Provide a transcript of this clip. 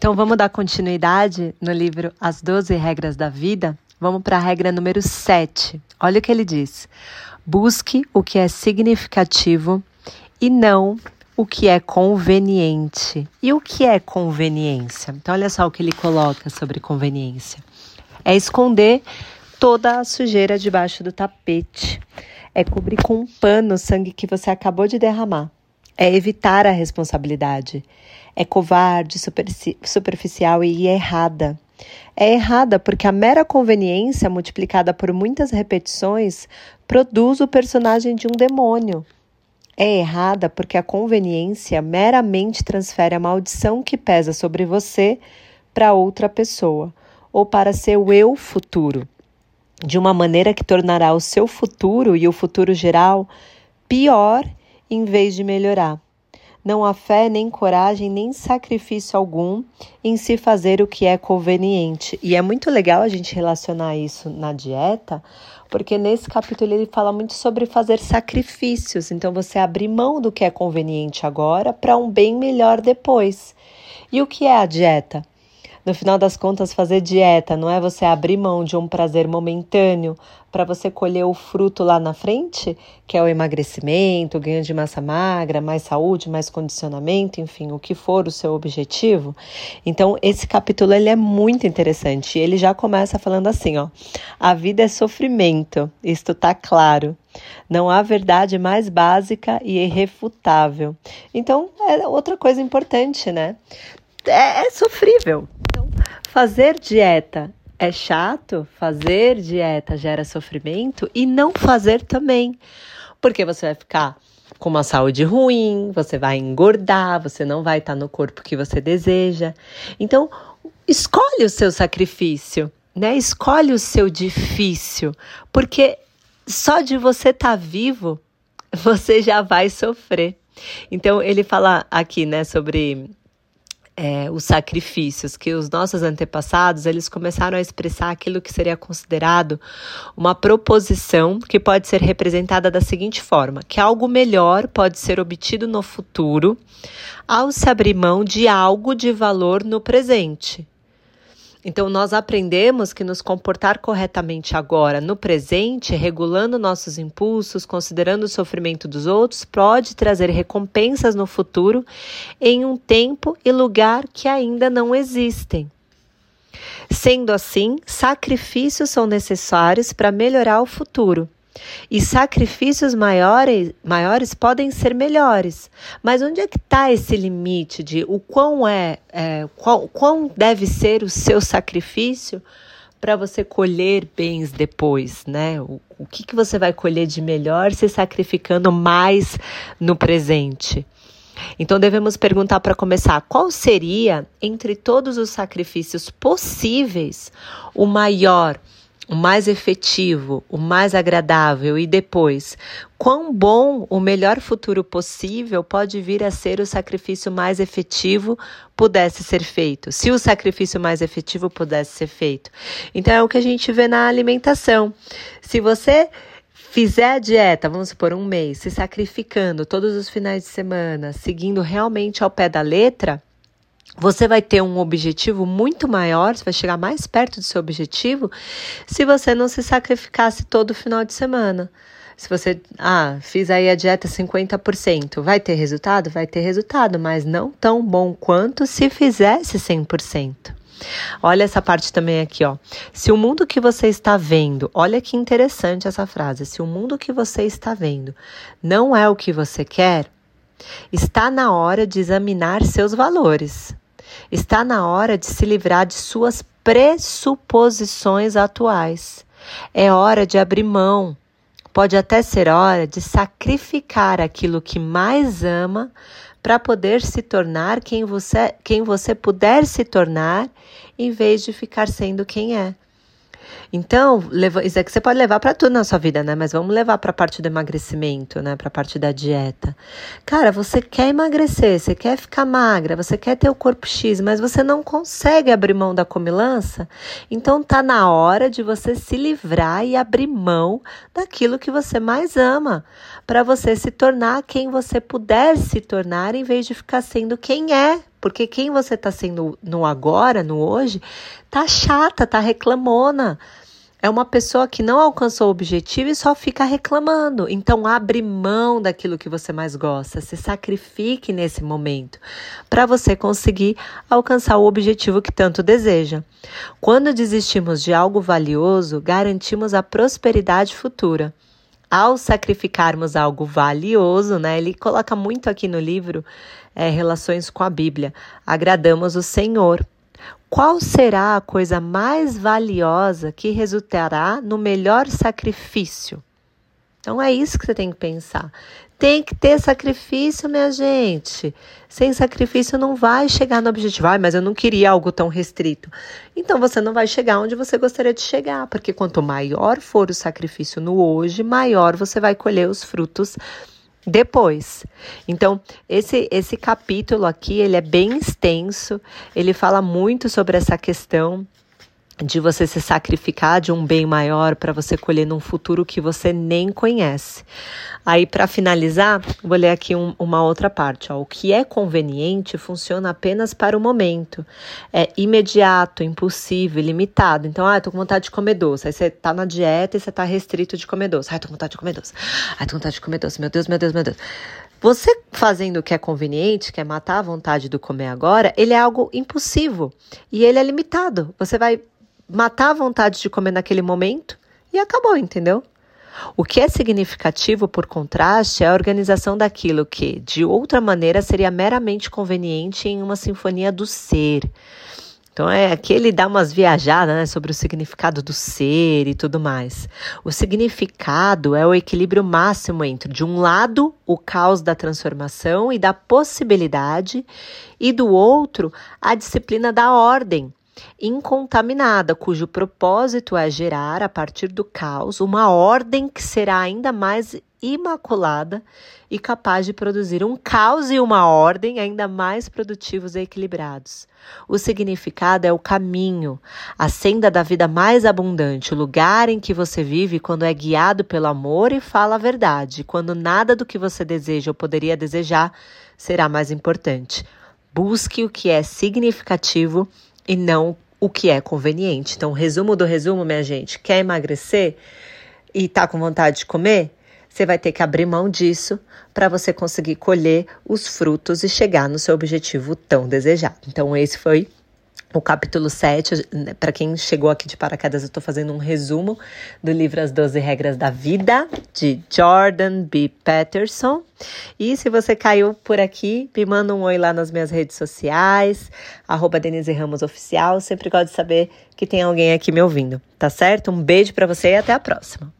Então vamos dar continuidade no livro As Doze Regras da Vida? Vamos para a regra número 7. Olha o que ele diz: busque o que é significativo e não o que é conveniente. E o que é conveniência? Então, olha só o que ele coloca sobre conveniência: é esconder toda a sujeira debaixo do tapete, é cobrir com um pano o sangue que você acabou de derramar, é evitar a responsabilidade, é covarde, superficial e errada. É errada porque a mera conveniência multiplicada por muitas repetições produz o personagem de um demônio é errada porque a conveniência meramente transfere a maldição que pesa sobre você para outra pessoa ou para seu eu futuro, de uma maneira que tornará o seu futuro e o futuro geral pior em vez de melhorar. Não há fé, nem coragem, nem sacrifício algum em se fazer o que é conveniente. E é muito legal a gente relacionar isso na dieta, porque nesse capítulo ele fala muito sobre fazer sacrifícios. Então, você abrir mão do que é conveniente agora para um bem melhor depois. E o que é a dieta? No final das contas, fazer dieta não é você abrir mão de um prazer momentâneo para você colher o fruto lá na frente, que é o emagrecimento, o ganho de massa magra, mais saúde, mais condicionamento, enfim, o que for o seu objetivo. Então, esse capítulo ele é muito interessante. Ele já começa falando assim, ó: a vida é sofrimento. Isto tá claro. Não há verdade mais básica e irrefutável. Então, é outra coisa importante, né? É, é sofrível. Fazer dieta é chato, fazer dieta gera sofrimento e não fazer também. Porque você vai ficar com uma saúde ruim, você vai engordar, você não vai estar no corpo que você deseja. Então, escolhe o seu sacrifício, né? Escolhe o seu difícil, porque só de você estar tá vivo, você já vai sofrer. Então, ele fala aqui, né, sobre é, os sacrifícios, que os nossos antepassados eles começaram a expressar aquilo que seria considerado uma proposição que pode ser representada da seguinte forma: que algo melhor pode ser obtido no futuro ao se abrir mão de algo de valor no presente. Então, nós aprendemos que nos comportar corretamente agora, no presente, regulando nossos impulsos, considerando o sofrimento dos outros, pode trazer recompensas no futuro em um tempo e lugar que ainda não existem. Sendo assim, sacrifícios são necessários para melhorar o futuro. E sacrifícios maiores, maiores podem ser melhores. Mas onde é que está esse limite de o quão é, é qual, quão deve ser o seu sacrifício para você colher bens depois, né? O, o que, que você vai colher de melhor se sacrificando mais no presente? Então devemos perguntar para começar: qual seria, entre todos os sacrifícios possíveis, o maior? O mais efetivo, o mais agradável e depois, quão bom o melhor futuro possível pode vir a ser o sacrifício mais efetivo pudesse ser feito, se o sacrifício mais efetivo pudesse ser feito. Então é o que a gente vê na alimentação. Se você fizer a dieta, vamos supor, um mês, se sacrificando todos os finais de semana, seguindo realmente ao pé da letra, você vai ter um objetivo muito maior, você vai chegar mais perto do seu objetivo se você não se sacrificasse todo final de semana. Se você, ah, fiz aí a dieta 50%, vai ter resultado? Vai ter resultado, mas não tão bom quanto se fizesse 100%. Olha essa parte também aqui, ó. Se o mundo que você está vendo, olha que interessante essa frase. Se o mundo que você está vendo não é o que você quer, está na hora de examinar seus valores. Está na hora de se livrar de suas pressuposições atuais. É hora de abrir mão. Pode até ser hora de sacrificar aquilo que mais ama para poder se tornar quem você, quem você puder se tornar, em vez de ficar sendo quem é. Então, leva, isso aqui você pode levar para tudo na sua vida, né? Mas vamos levar para a parte do emagrecimento, né? Para a parte da dieta. Cara, você quer emagrecer, você quer ficar magra, você quer ter o corpo X, mas você não consegue abrir mão da comilança? Então tá na hora de você se livrar e abrir mão daquilo que você mais ama, para você se tornar quem você puder se tornar em vez de ficar sendo quem é Porque quem você está sendo no agora, no hoje, tá chata, tá reclamona é uma pessoa que não alcançou o objetivo e só fica reclamando. Então, abre mão daquilo que você mais gosta, se sacrifique nesse momento para você conseguir alcançar o objetivo que tanto deseja. Quando desistimos de algo valioso, garantimos a prosperidade futura. Ao sacrificarmos algo valioso, né? Ele coloca muito aqui no livro é, relações com a Bíblia. Agradamos o Senhor qual será a coisa mais valiosa que resultará no melhor sacrifício? Então é isso que você tem que pensar. Tem que ter sacrifício, minha gente. Sem sacrifício não vai chegar no objetivo. Ai, mas eu não queria algo tão restrito. Então você não vai chegar onde você gostaria de chegar, porque quanto maior for o sacrifício no hoje, maior você vai colher os frutos depois. Então, esse esse capítulo aqui, ele é bem extenso, ele fala muito sobre essa questão de você se sacrificar de um bem maior para você colher num futuro que você nem conhece. Aí, para finalizar, vou ler aqui um, uma outra parte. Ó. O que é conveniente funciona apenas para o momento. É imediato, impossível, limitado. Então, ah, tô com vontade de comer doce. Aí você tá na dieta e você tá restrito de comer doce. Ai, tô com vontade de comer doce. Ai, tô com vontade de comer doce. Meu Deus, meu Deus, meu Deus. Você fazendo o que é conveniente, que é matar a vontade do comer agora, ele é algo impossível e ele é limitado. Você vai matar a vontade de comer naquele momento e acabou, entendeu? O que é significativo, por contraste, é a organização daquilo que, de outra maneira, seria meramente conveniente em uma sinfonia do ser. Então é aqui ele dá umas viajadas né, sobre o significado do ser e tudo mais. O significado é o equilíbrio máximo entre, de um lado, o caos da transformação e da possibilidade, e do outro, a disciplina da ordem, incontaminada, cujo propósito é gerar, a partir do caos, uma ordem que será ainda mais imaculada e capaz de produzir um caos e uma ordem ainda mais produtivos e equilibrados. O significado é o caminho, a senda da vida mais abundante, o lugar em que você vive quando é guiado pelo amor e fala a verdade, quando nada do que você deseja ou poderia desejar será mais importante. Busque o que é significativo e não o que é conveniente. Então, resumo do resumo, minha gente: quer emagrecer e tá com vontade de comer? Você vai ter que abrir mão disso para você conseguir colher os frutos e chegar no seu objetivo tão desejado. Então, esse foi o capítulo 7, né, para quem chegou aqui de paraquedas, eu estou fazendo um resumo do livro As 12 Regras da Vida, de Jordan B. Peterson. E se você caiu por aqui, me manda um oi lá nas minhas redes sociais, arroba Denise Ramos Oficial. Sempre gosto de saber que tem alguém aqui me ouvindo, tá certo? Um beijo para você e até a próxima.